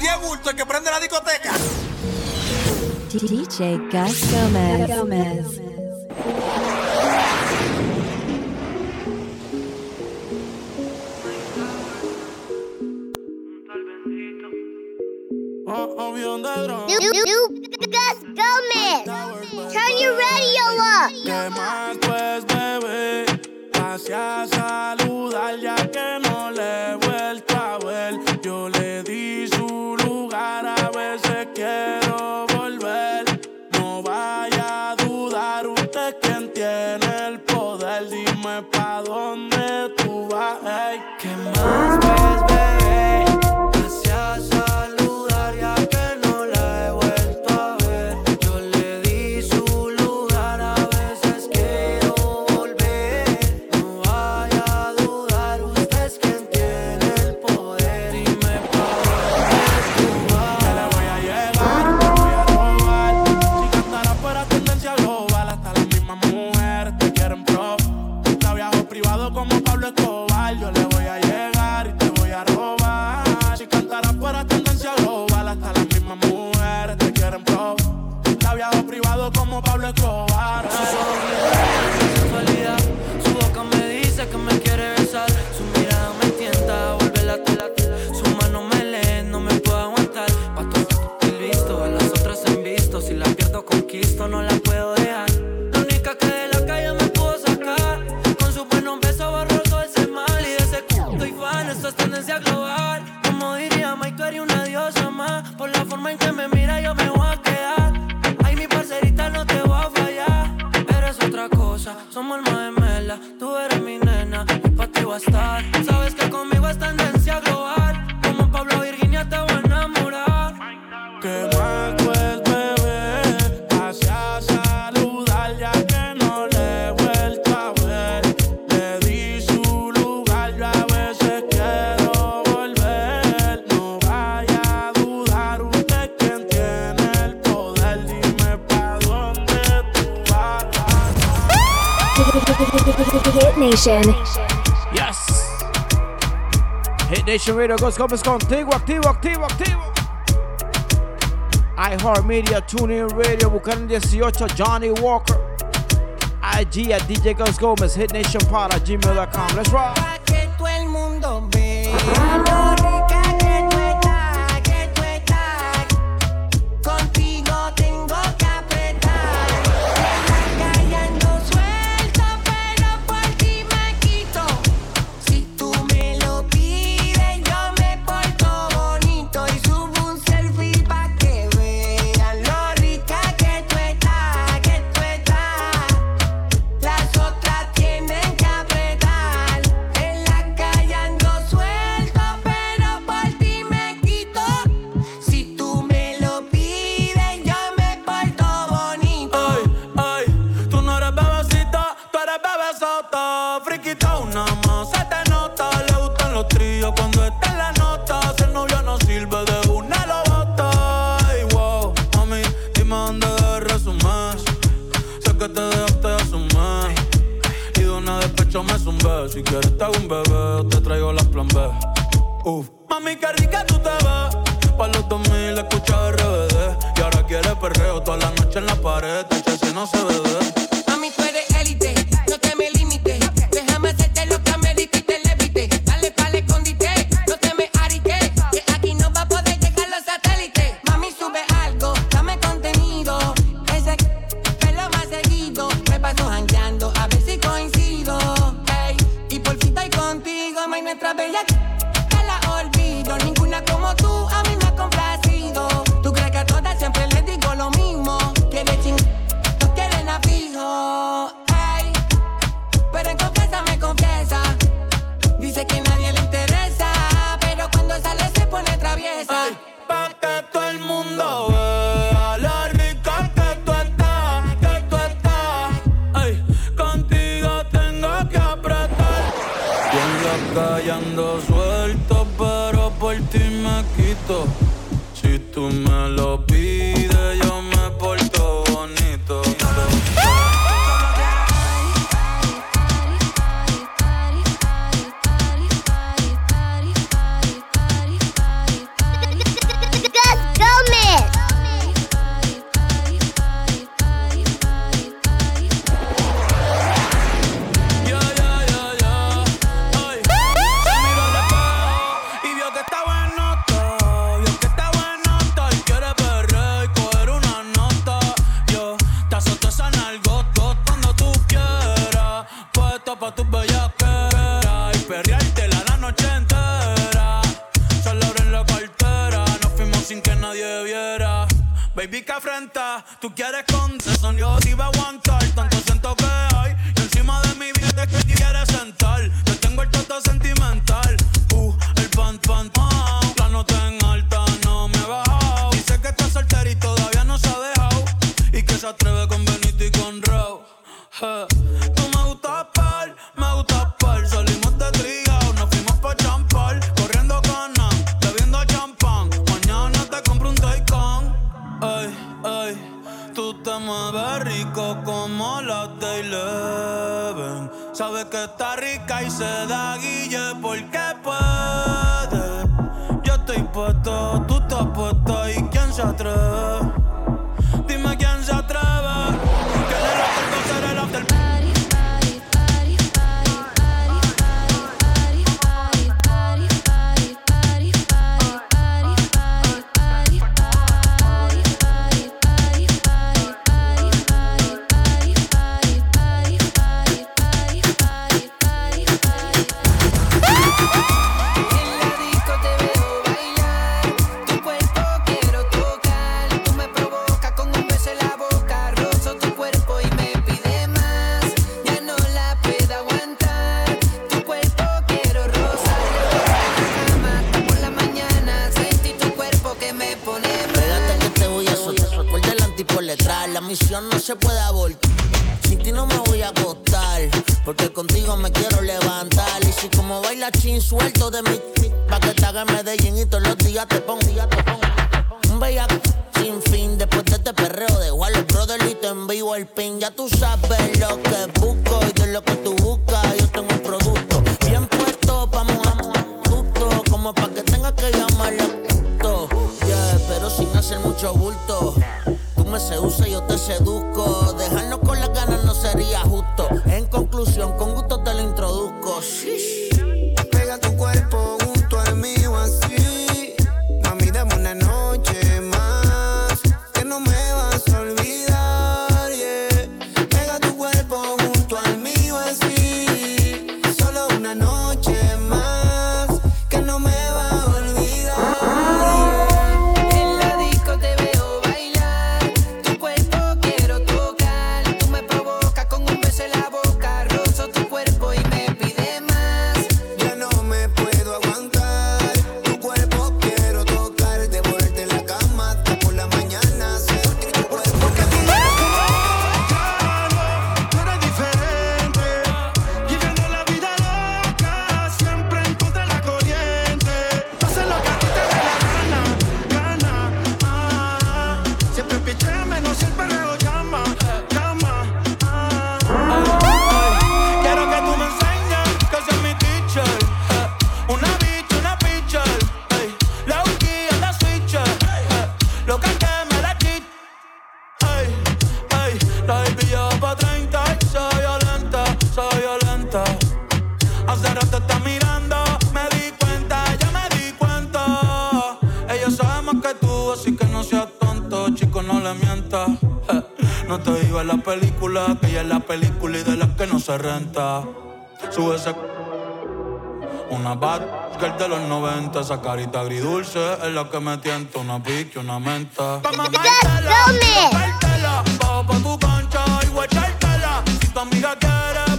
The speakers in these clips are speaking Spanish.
si es bulto el que prende la discoteca. DJ Gas Gómez. Gómez. Gas Gómez. Turn your radio up. ¿Qué más pues, a saludar ya que no le he vuelto a ver. Yo le di Tú eres una diosa más. Por la forma en que me mira, yo me voy. Radio Ghost Conference contigo, activo, activo, activo. iHeart Media, TuneIn Radio, Buchanan 18, Johnny Walker. IG at DJ Ghost Gomez, HitNationPod at gmail.com. Let's rock. me zumbé. Si quieres te hago un bebé, te traigo las plan B. Uf. Mami, qué rica tú te ves. Pa' los 2000 escucha RBD. Y ahora quieres perreo toda la noche en la pared. Tacha si no se bebe. Mami, tú eres élite. No te me que afrenta. Tú quieres con your yo te iba a aguantar. porque puede. Yo estoy puesto, tú estás puesto y quién se atreve. pueda abortar. Sin ti no me voy a acostar, porque contigo me quiero levantar. Y si como baila chin, suelto de mi pa' que te haga Medellín y todos los días te pongo, te pongo. Un bellaco sin fin, después de este perreo de Warner Brother y te envío el pin. Ya tú sabes lo que busco y de lo que tú buscas. me seduce, yo te seduzco. Dejarnos con las ganas no sería la película, que ella es la película y de las que no se renta. Sube ese una bad girl de los 90, esa carita agridulce es la que me tienta, una pique, una menta. Pa' mamártela, pa' tu cancha y guachártela, si tu amiga quiere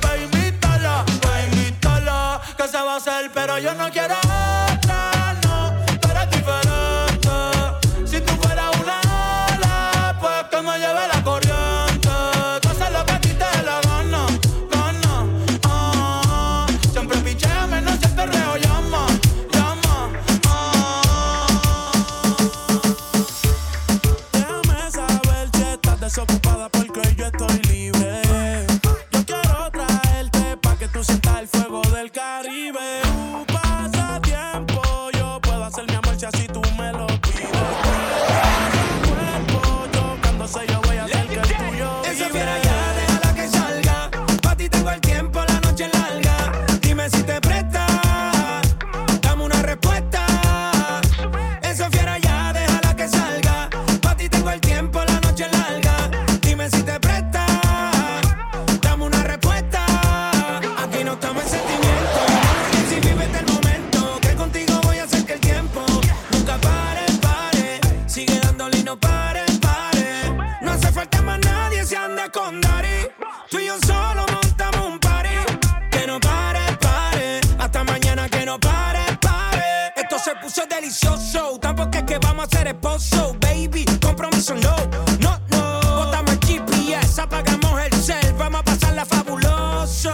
Se puso delicioso. Tampoco es que vamos a ser esposo, baby. Compromiso no, no, no. Botamos el GPS, apagamos el cel. Vamos a pasarla fabuloso.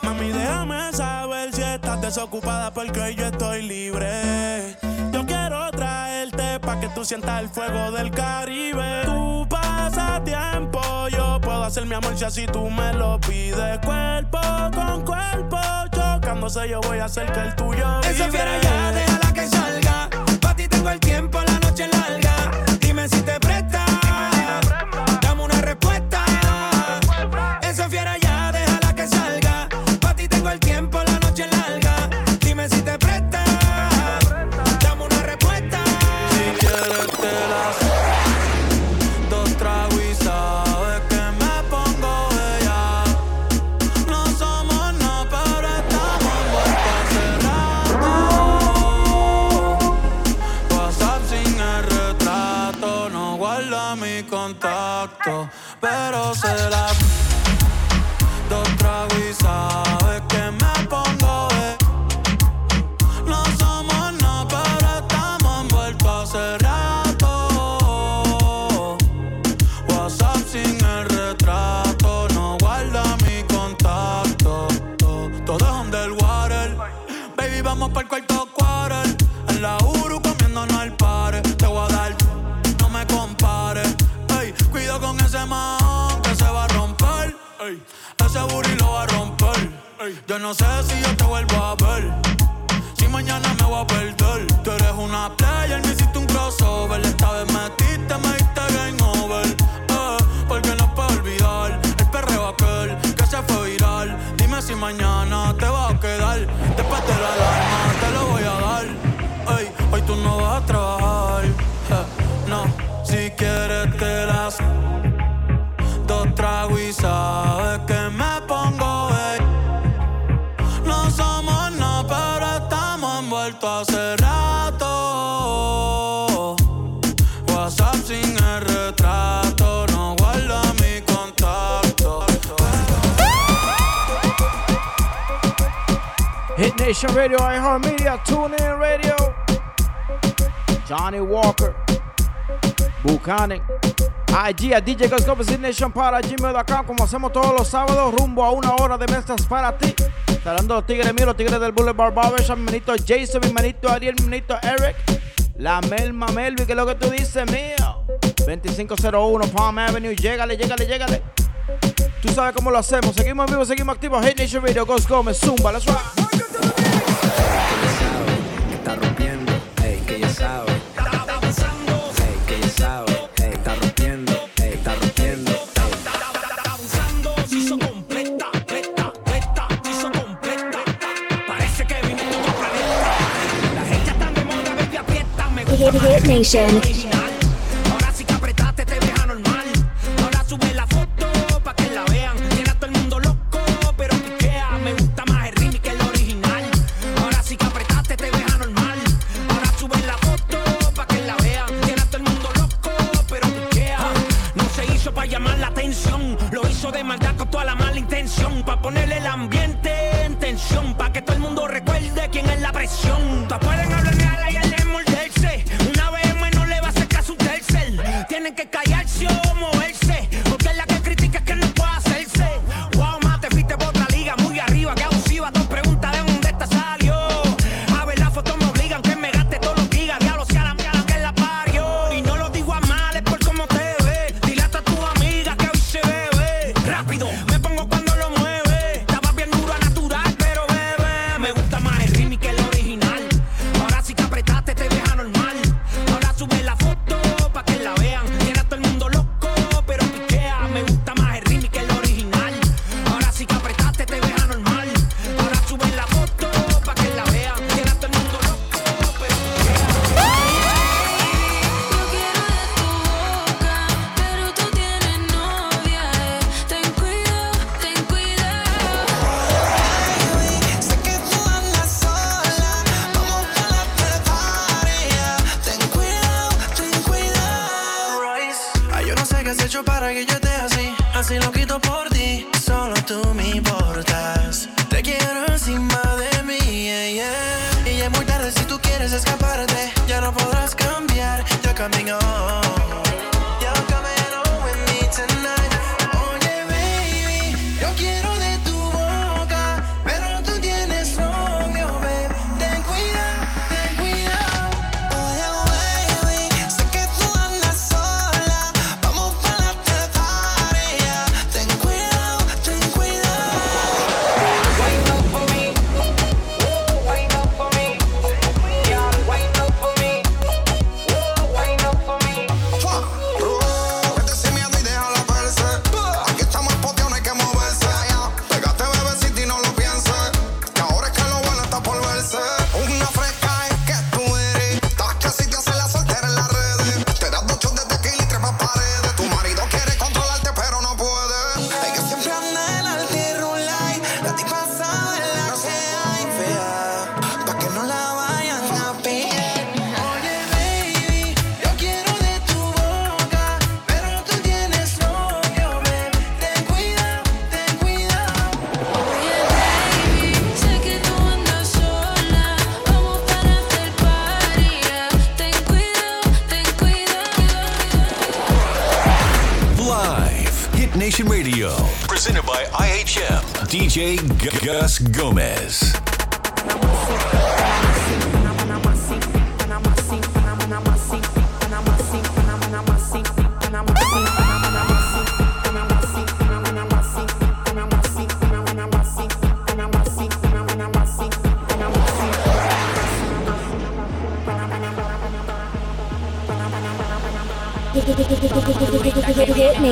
Mami, déjame saber si estás desocupada porque yo estoy libre. Yo quiero traerte pa' que tú sientas el fuego del Caribe. Tu pasatiempo, yo puedo hacer mi amor si tú me lo pides. Cuerpo con cuerpo, chocándose yo voy a hacer que el tuyo Esa fiera ya, déjala que salga. Pa' ti tengo el tiempo, la noche larga. Dime si te yo no sé si yo te vuelvo a ver. Nation Radio, iHeartMedia, TuneIn Radio. Johnny Walker, Buchanan, IG a DJ Nation para gmail.com, como hacemos todos los sábados, rumbo a una hora de mezclas para ti. Hablando los tigres míos, los tigres del Boulevard Barbershop, mi manito Jason, mi manito Ariel, mi manito Eric, la Melma Melvi, que es lo que tú dices, mío. 2501 Palm Avenue, llégale, llégale, llégale. Tú sabes cómo lo hacemos. Seguimos en vivo, seguimos activos. Hit Nation Radio, Ghost Gómez, Zumba, let's rock. Ahora sí que apretaste, te deja normal. Ahora sube la foto pa' que la vean. Tiene a todo el mundo loco, pero piquea. Me gusta más el remix que el original. Ahora sí que apretaste, te deja normal. Ahora sube la foto pa' que la vean. Tiene a todo el mundo loco, pero piquea. No se hizo pa' llamar la atención. Lo hizo de maldad con toda la mala intención. Pa' ponerle el ambiente en tensión. Pa' que todo el mundo recuerde quién es la presión.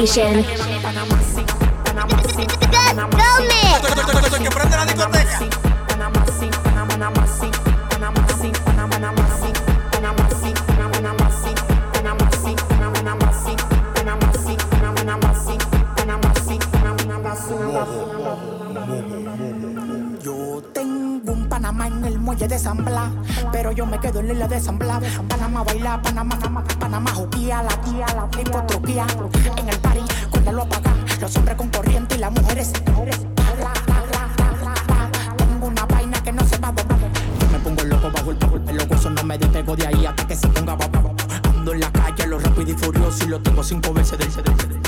Nation. Yo tengo un panamá en el muelle de San Blas pero yo me quedo en la isla de San Blas. Panamá baila, Panamá, Panamá la tía, la hipotropía. En el party, cuando lo apagan, los hombres con corriente y las mujeres. Tengo una vaina que no se va a doblar. Yo me pongo loco bajo el bajo el loco, eso no me despego de ahí hasta que se ponga babado. Ando en la calle, lo rápido y furioso y lo tengo cinco veces del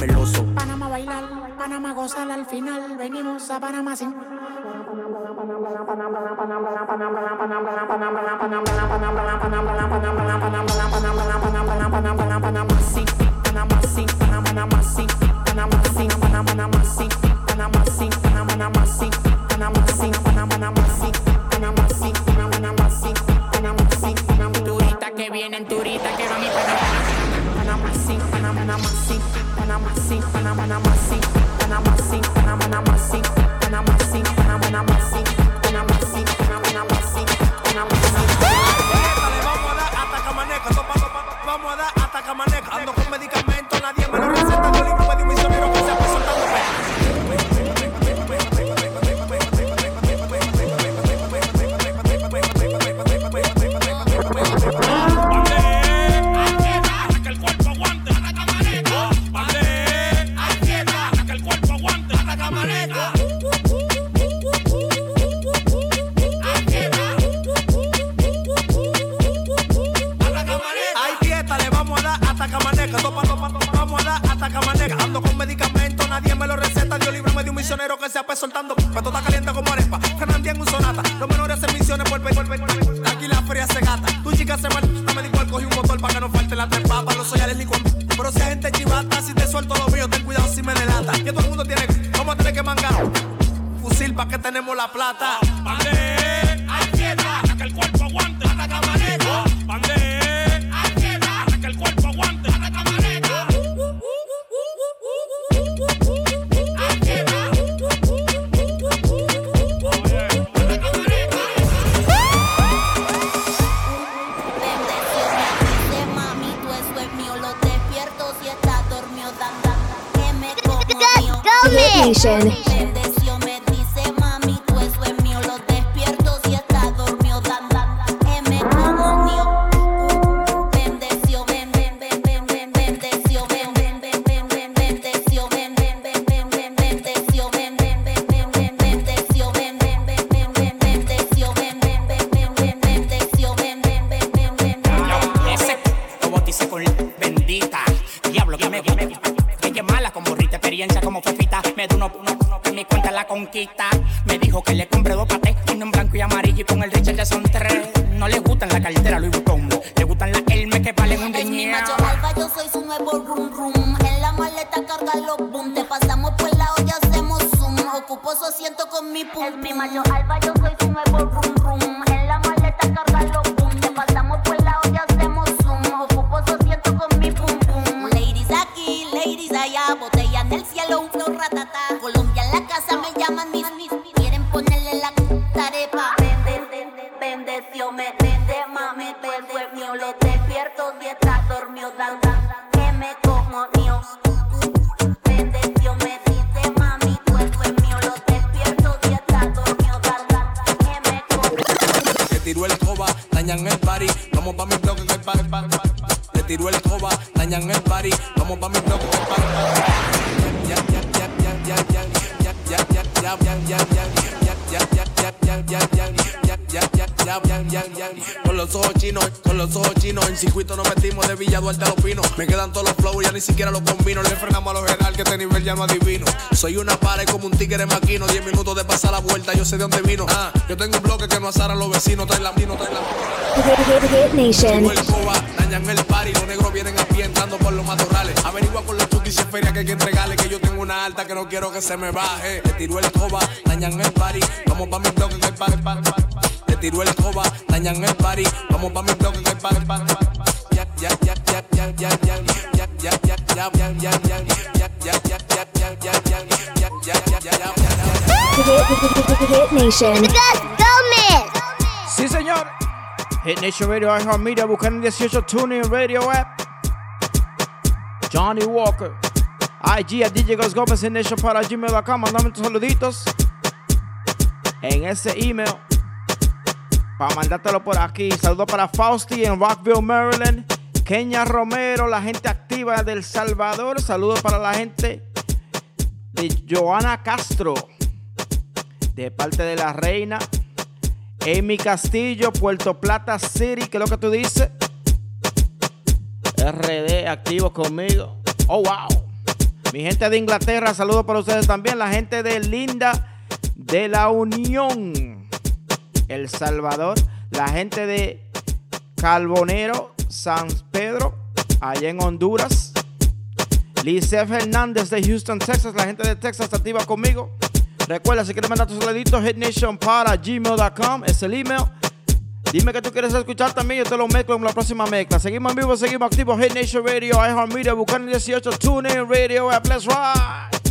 veloso. Panamá bailar, Panamá gozar, al final venimos a Panamá sin. Panamá, sí, Panamá, Panamá, sí, Panamá, sí, Panamá, sí, Panamá, sí, Panamá, sí. Vamos a dar hasta que amanezca. Ando con medicamento, nadie me lo receta. Dios libre me de un misionero que se ape soltando. Cuando está caliente como arepa. Fernández en un sonido. Duarte lo opino. Me quedan todos los flows, ya ni siquiera los combino. Le frenamos a los general que este nivel ya no adivino. Soy una pared como un tigre maquino. 10 minutos de pasar la vuelta, yo sé de dónde vino. Ah, yo tengo un bloque que no azara a los vecinos. Traen la mino, traen la Nation. el coba, dañan el party. Los negros vienen a pie entrando por los matorrales. Averigua con los chukis y feria que hay que entregarle. Que yo tengo una alta que no quiero que se me baje. Te tiro el coba, dañan el party. Vamos pa' mi bloque que hay pa' Te tiro el coba, dañan el party. Vamos pa' mi bloque que hay pa' Hit Nation. Sí, señor. Hit Nation Radio, iHeart Media, buscan 18 Tuning Radio App. Johnny Walker. IG a DJ Gus Gómez en Nation para gmail.com. Mandame tus saluditos en ese email. Para mandártelo por aquí. Saludos para Fausti en Rockville, Maryland. Kenia Romero, la gente activa del Salvador. Saludos para la gente de Joana Castro, de parte de la reina. Amy Castillo, Puerto Plata City, ¿qué es lo que tú dices? RD activo conmigo. Oh, wow. Mi gente de Inglaterra, saludos para ustedes también. La gente de Linda de la Unión, El Salvador. La gente de Carbonero, San Pedro, allá en Honduras. Lice Fernández de Houston, Texas. La gente de Texas está activa conmigo. Recuerda, si quieres mandar tus saluditos, hitnation para gmail.com es el email. Dime que tú quieres escuchar también, yo te lo mezclo en la próxima mezcla. Seguimos en vivo, seguimos activos. Hit Nation Radio, iHeartMedia, Bucana 18, TuneIn Radio, App, let's ride.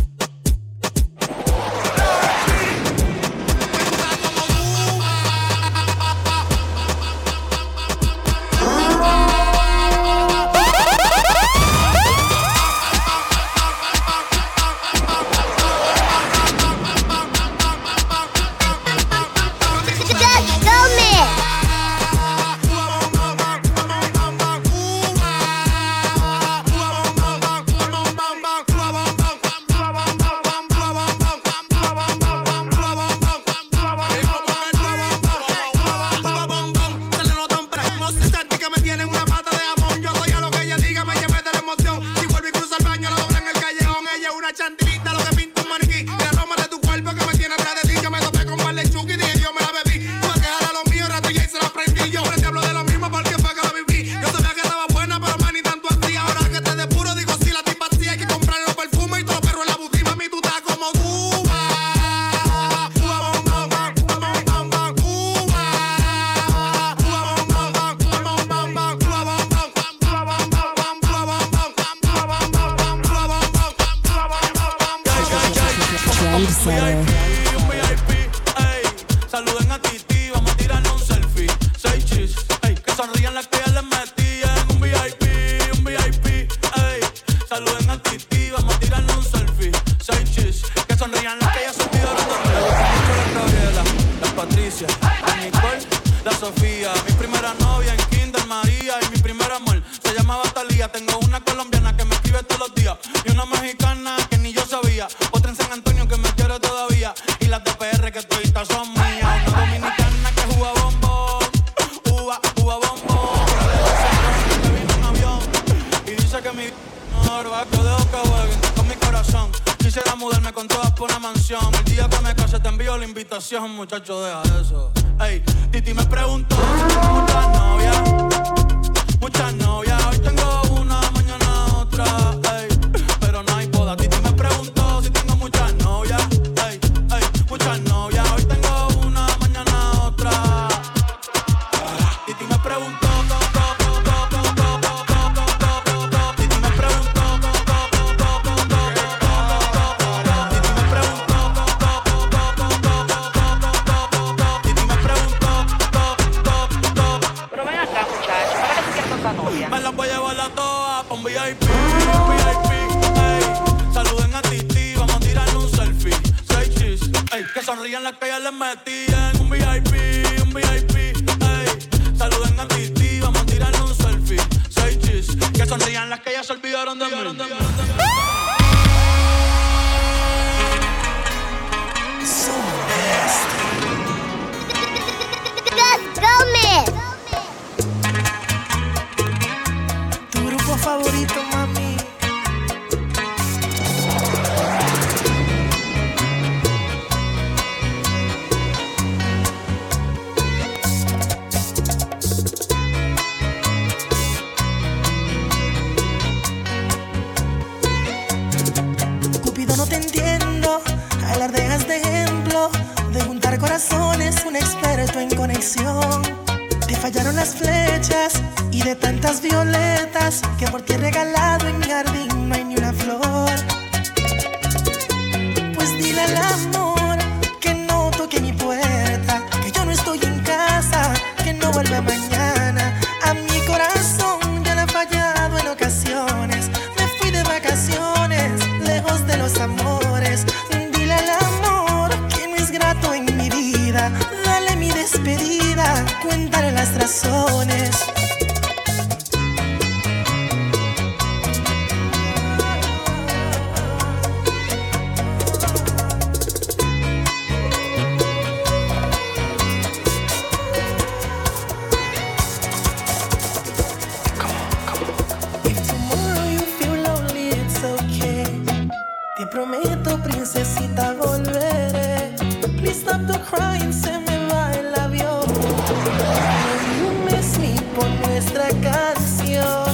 canción,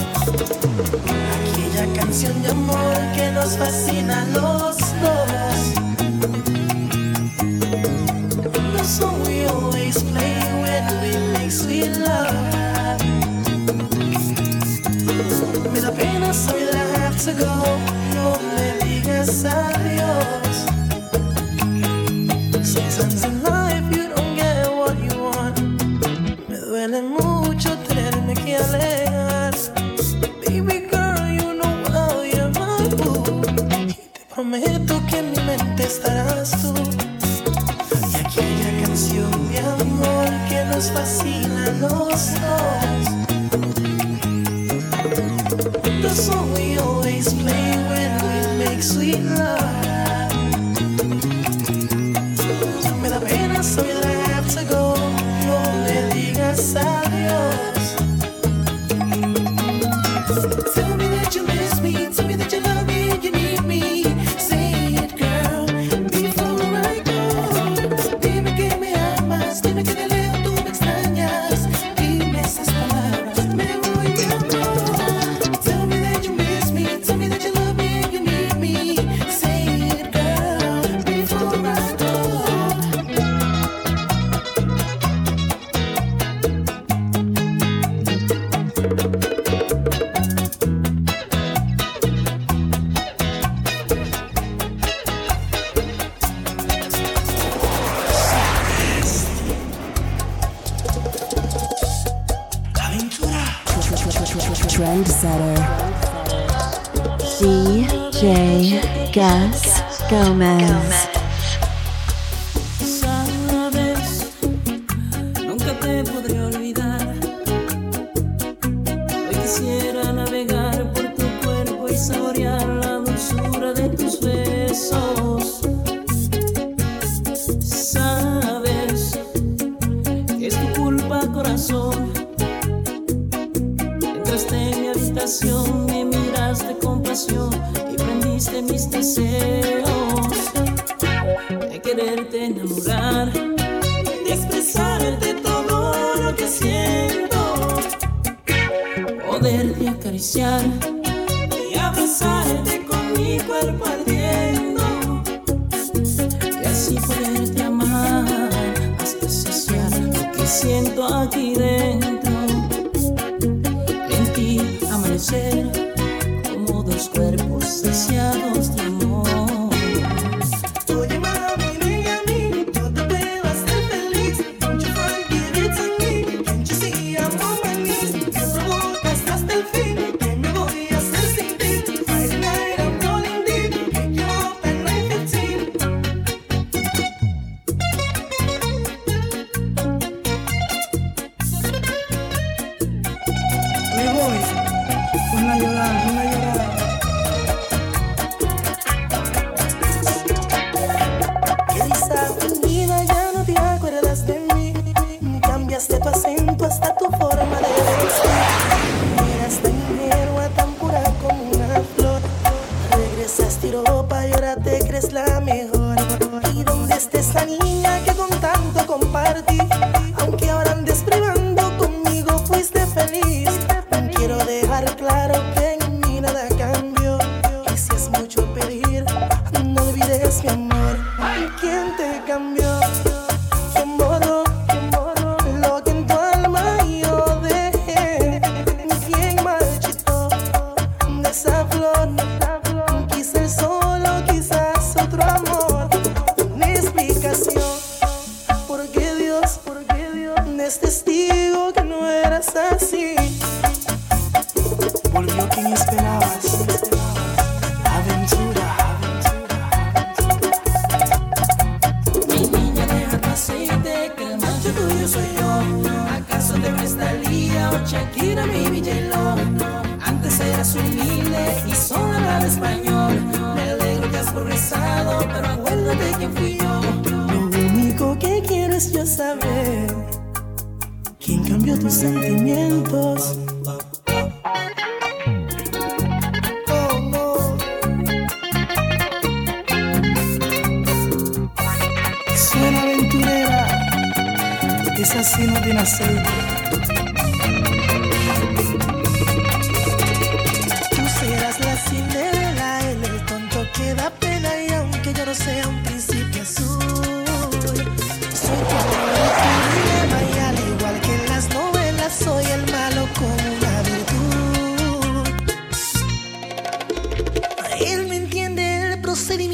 aquella canción de amor que nos fascina los dos. That's so what we always play when we make sweet love. Me da pena soy la have to go, no me digas adiós. DJ Gus Gomez. Gomez. fuerzas tiró y ahora te crees la mejor. ¿Y dónde está esa niña que con tanto compartí?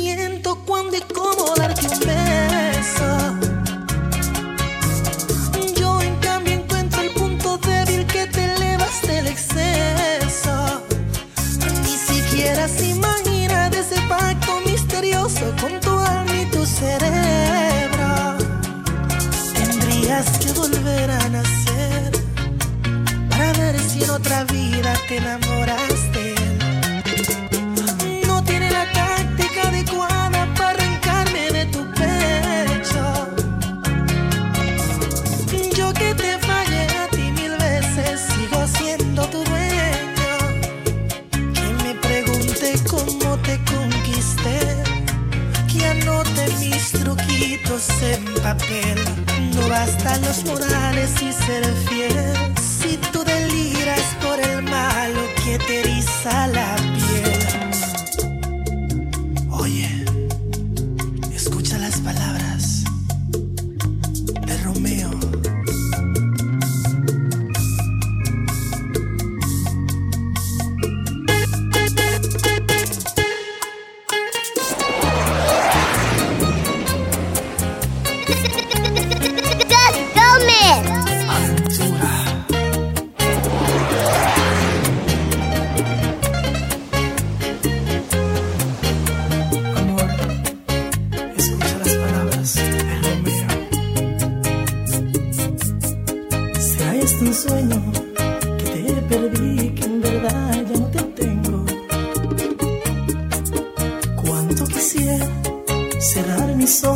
sentimiento, cuándo y cómo darte un beso.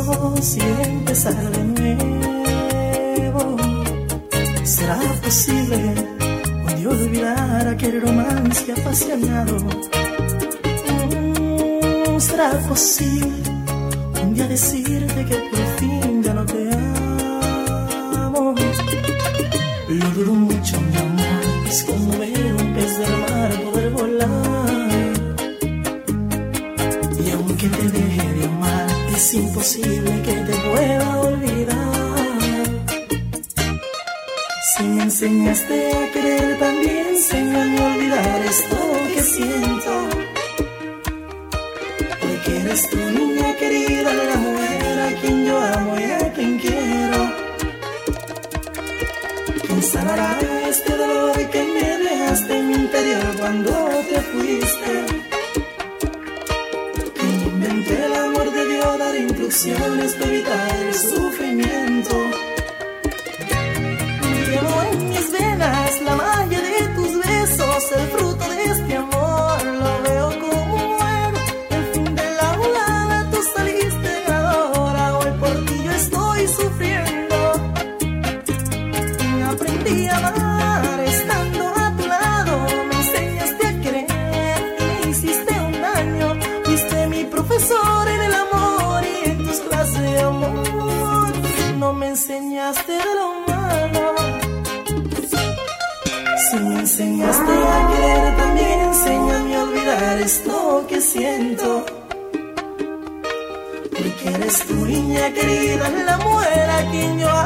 ojos y empezar de nuevo. ¿Será posible un día olvidar aquel romance apasionado? Mm, ¿Será posible un día decirte que imposible mujer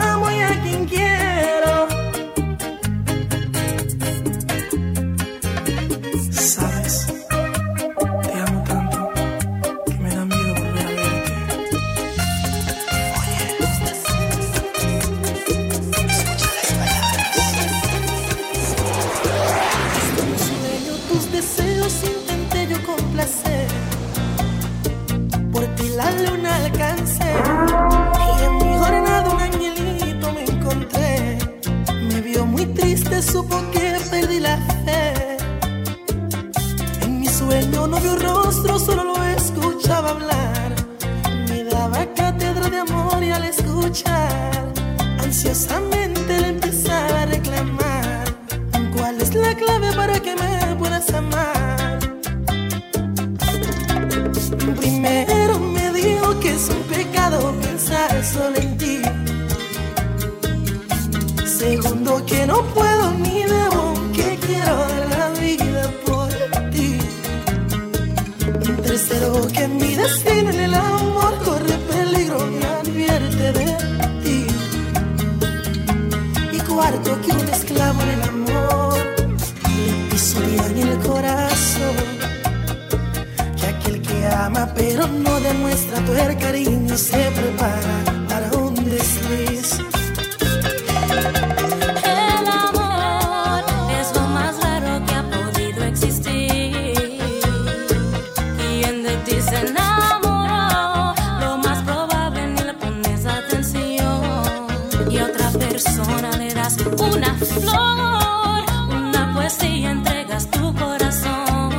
una flor, una poesía, entregas tu corazón.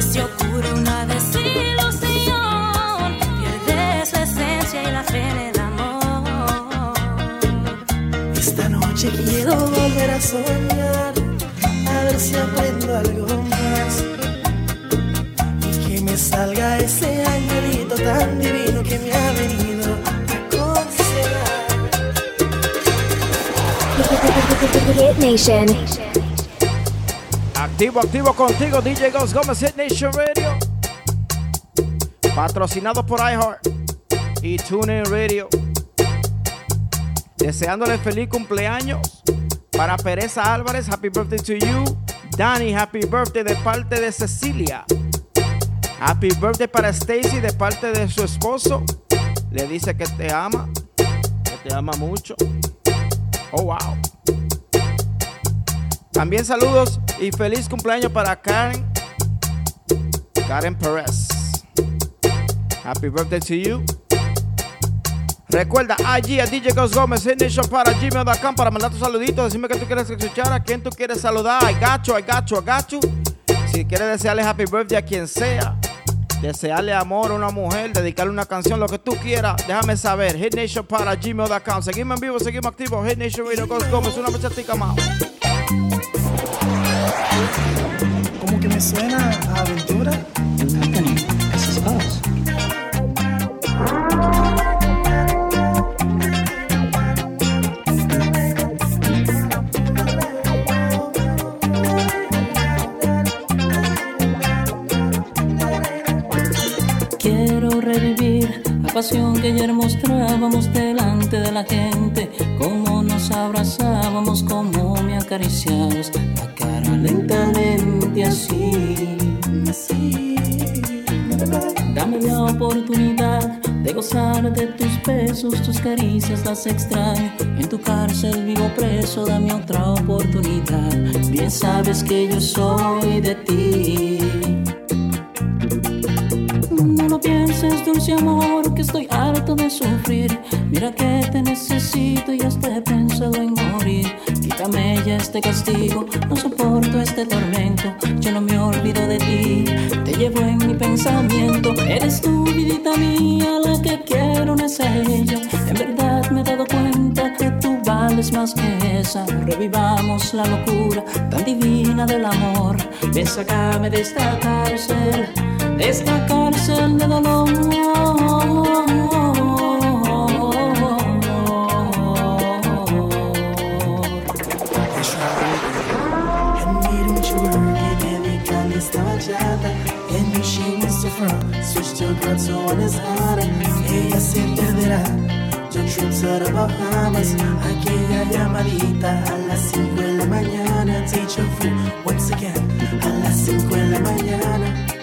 Si ocurre una desilusión, pierdes la esencia y la fe en el amor. Esta noche quiero volver a soñar, a ver si aprendo algo más. Y que me salga ese angelito tan divino Hit Nation. Activo, activo contigo, DJ Ghost Gómez Hit Nation Radio. Patrocinado por iHeart y TuneIn Radio. Deseándole feliz cumpleaños para Pereza Álvarez. Happy birthday to you. Dani, happy birthday de parte de Cecilia. Happy birthday para Stacy de parte de su esposo. Le dice que te ama, que te ama mucho. Oh, wow. También saludos y feliz cumpleaños para Karen. Karen Perez. Happy birthday to you. Recuerda allí a DJ Ghost Gómez Nation para gmail.com para mandar tus saluditos, decirme que tú quieres escuchar, a quién tú quieres saludar. I got you, I got you. Si quieres desearle happy birthday a quien sea, desearle amor a una mujer, dedicarle una canción, lo que tú quieras, déjame saber. Hit Nation para gmail.com. Seguimos en vivo, seguimos activos. Hit Nation Radio Ghost Gómez, una bachatica más. Como que me suena a aventura. Quiero revivir la pasión que ayer mostrábamos delante de la gente, cómo nos abrazábamos, cómo me acariciabas la cara lentamente así. así. Dame la oportunidad de gozar de tus besos, tus caricias, las extraño. En tu cárcel vivo preso, dame otra oportunidad. Bien sabes que yo soy de ti. Pienses, dulce amor, que estoy harto de sufrir. Mira que te necesito y hasta he pensado en morir. Quítame ya este castigo, no soporto este tormento. Yo no me olvido de ti, te llevo en mi pensamiento. Eres tú, vidita mía, la que quiero, no es ella. En verdad me he dado cuenta que tú vales más que esa. Revivamos la locura tan divina del amor. Ven, sácame de esta cárcel, esta cárcel de dolor. Switched to girl so on is harder Ella se perderá Yo trips a the Bahamas Aquella llamadita a las 5 de la mañana. Teacher fool once again A las 5 de la mañana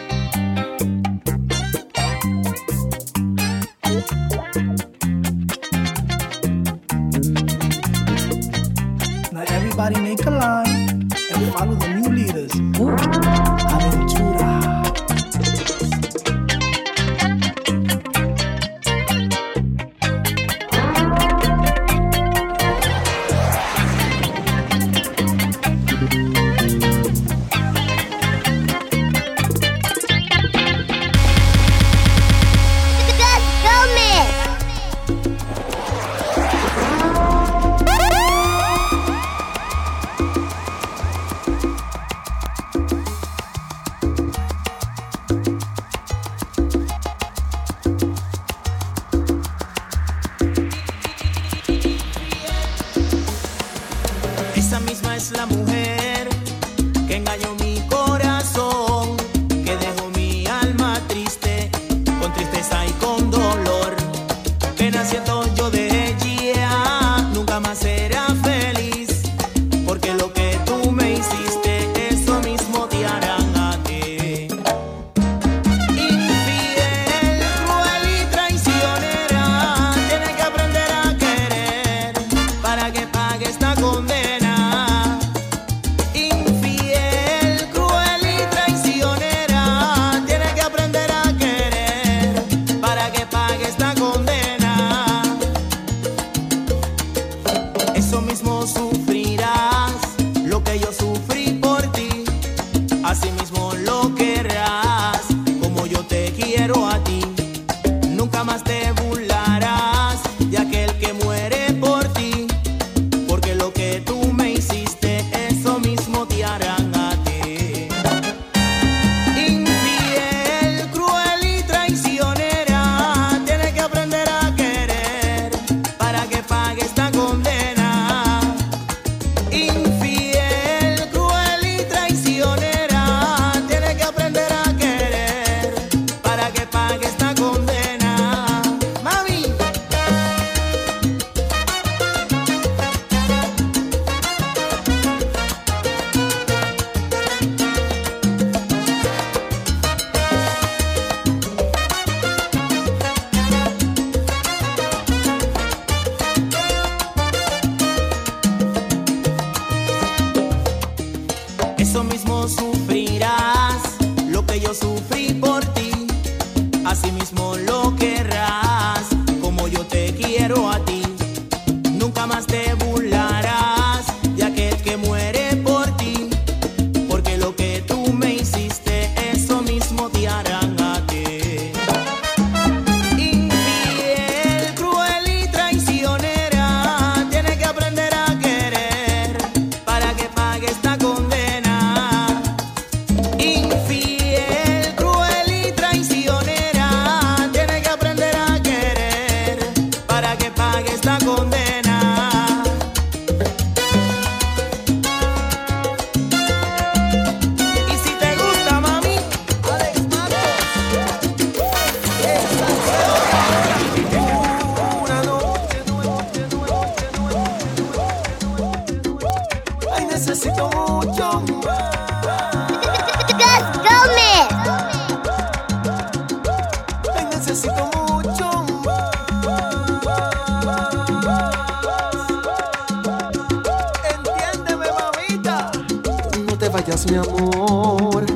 Ooh. necesito mucho. Entiéndeme, mamita. No te vayas, mi amor.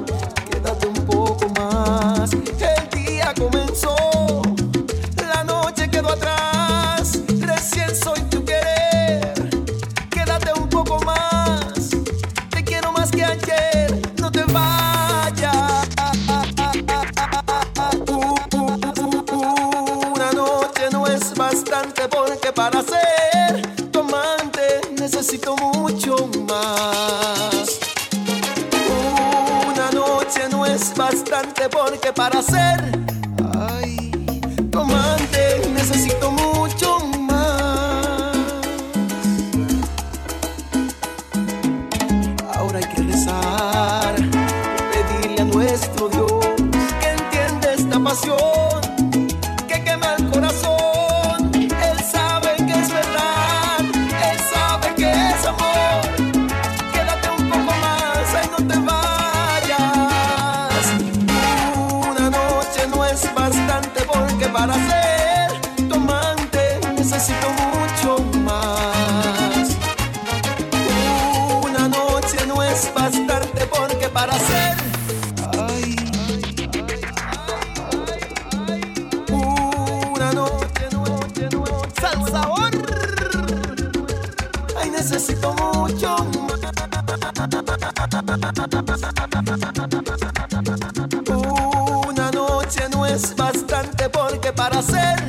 hacer.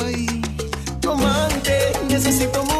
Ay, comante, necesito mucho.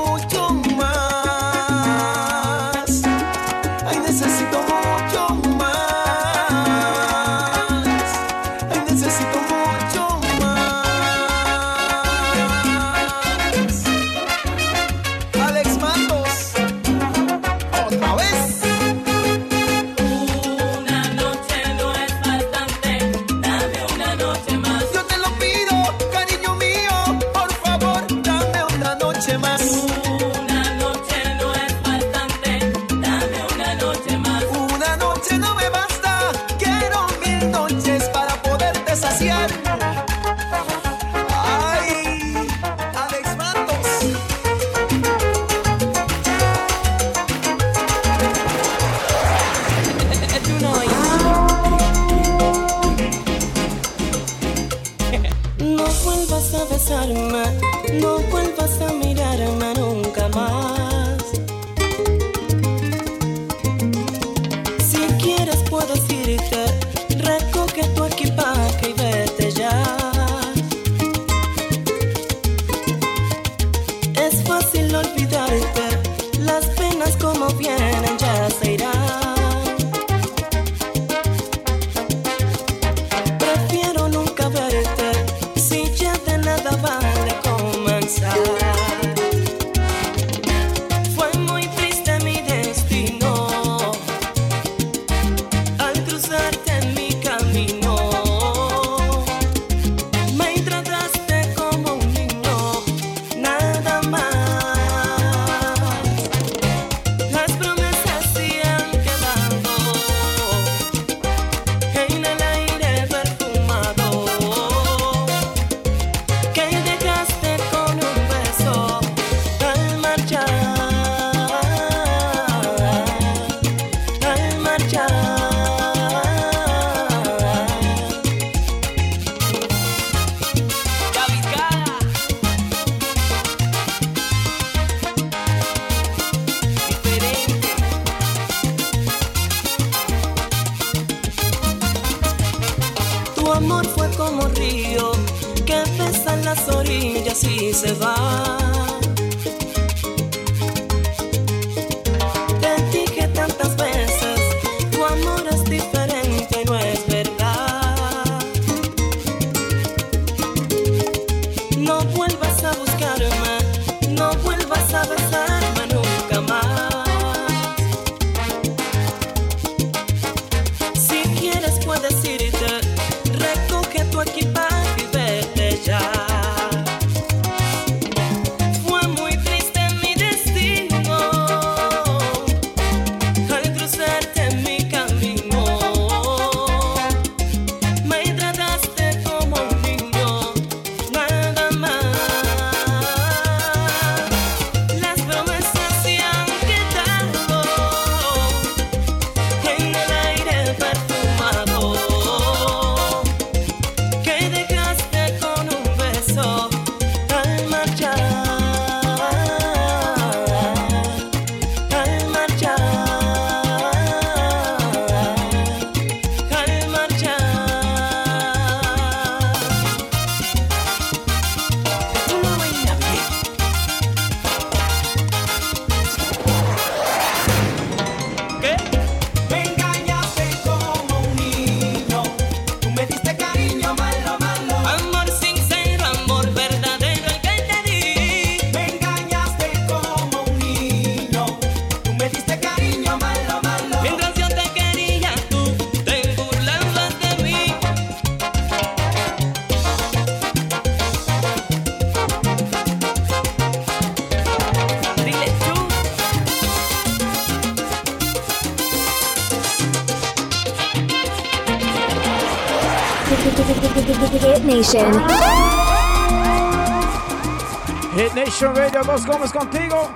Hit Nation Radio, Dos Gómez contigo.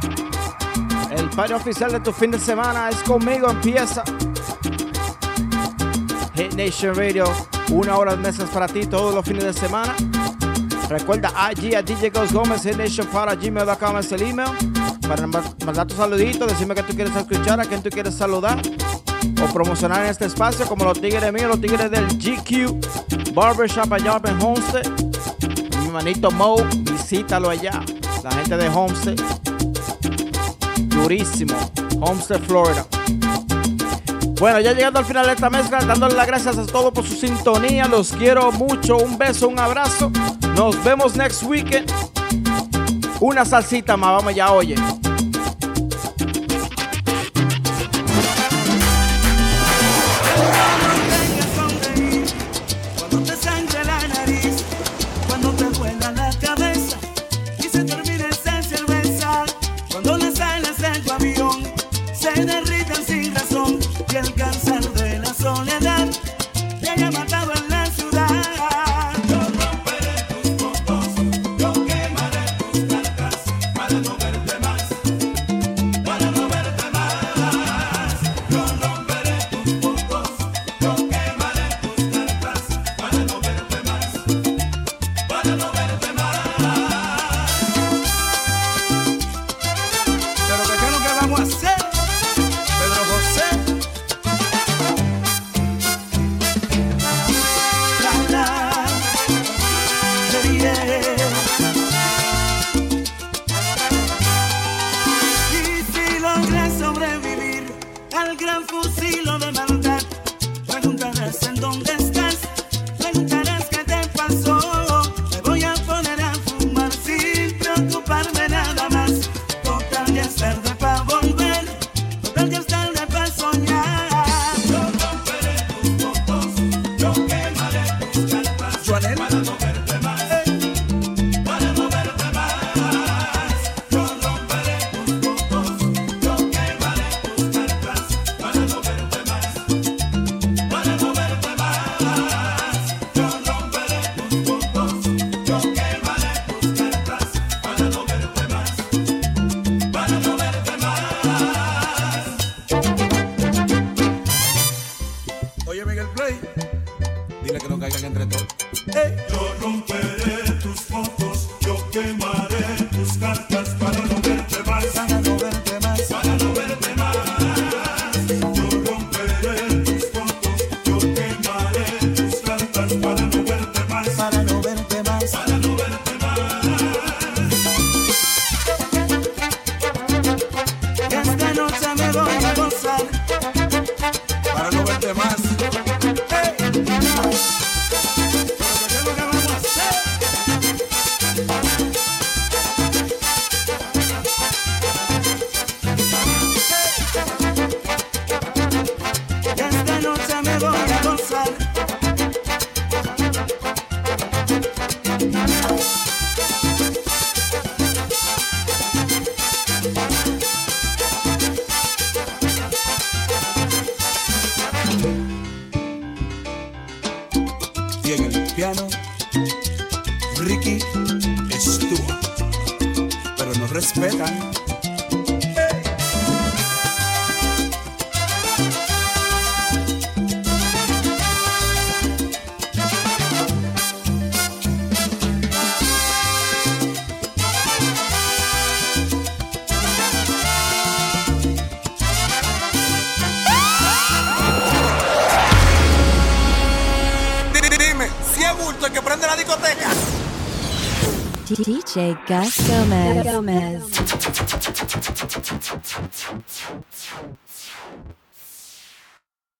El party oficial de tu fin de semana es conmigo, empieza. Hit Nation Radio, una hora de mesas para ti todos los fines de semana. Recuerda IG a DJ Ghost Gómez, Hit Nation para gmail.com es el email. Para ma- mandar tu saludito, decirme que tú quieres escuchar, a quien tú quieres saludar. O promocionar en este espacio como los tigres míos, los tigres del GQ Barbershop allá en Homestead. Mi manito Mo, visítalo allá. La gente de Homestead. Durísimo. Homestead, Florida. Bueno, ya llegando al final de esta mezcla, dándole las gracias a todos por su sintonía. Los quiero mucho. Un beso, un abrazo. Nos vemos next weekend. Una salsita más, vamos ya, oye. Play, dile que no caigan entre todos.